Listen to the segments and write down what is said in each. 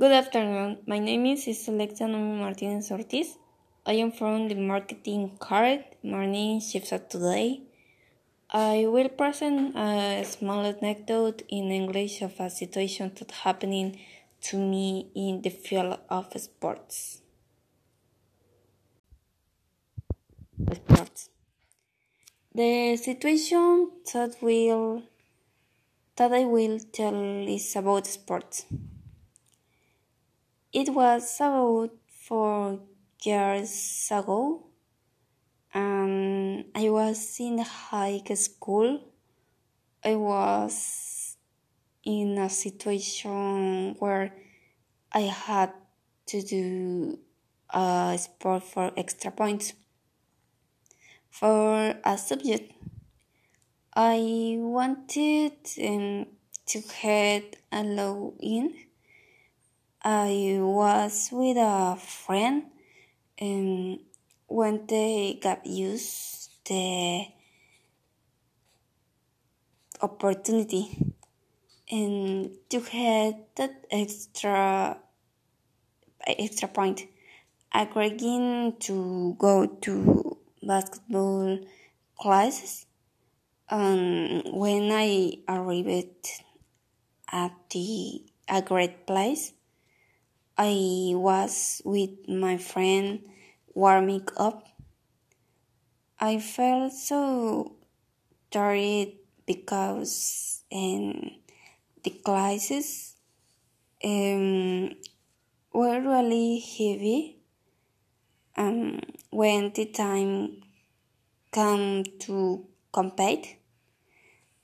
Good afternoon. My name is Alexa Naomi Martinez Ortiz. I am from the marketing card morning shift today. I will present a small anecdote in English of a situation that happening to me in the field of sports. Sports. The situation that will that I will tell is about sports. It was about four years ago, and I was in high school. I was in a situation where I had to do a sport for extra points for a subject. I wanted um, to get a low in. I was with a friend and when they got used the opportunity. And to get that extra extra point. Agreeing to go to basketball classes. Um, when I arrived at the a great place, I was with my friend warming up. I felt so tired because in the classes um, were really heavy. Um, when the time came to compete,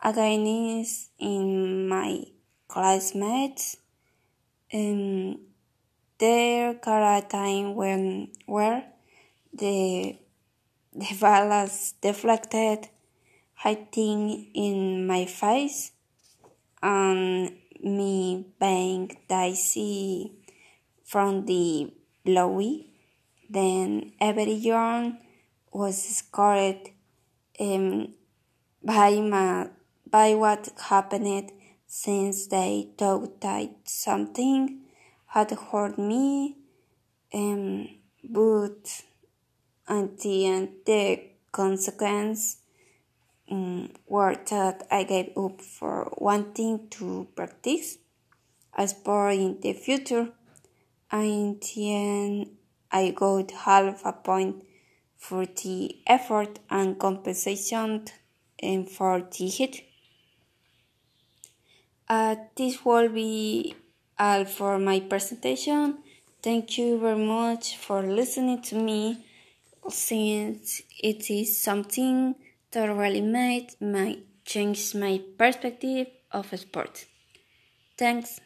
against in my classmates um, there got a time when where the the balls deflected hitting in my face and me being dicey from the blowy then everyone was scared um, by my by what happened since they thought that something had hurt me um, but at the end the consequence um, were that I gave up for wanting to practice a sport in the future and in the end I got half a point for the effort and compensation and for the hit. Uh, this will be all for my presentation. Thank you very much for listening to me since it is something that really made my change my perspective of sport. Thanks.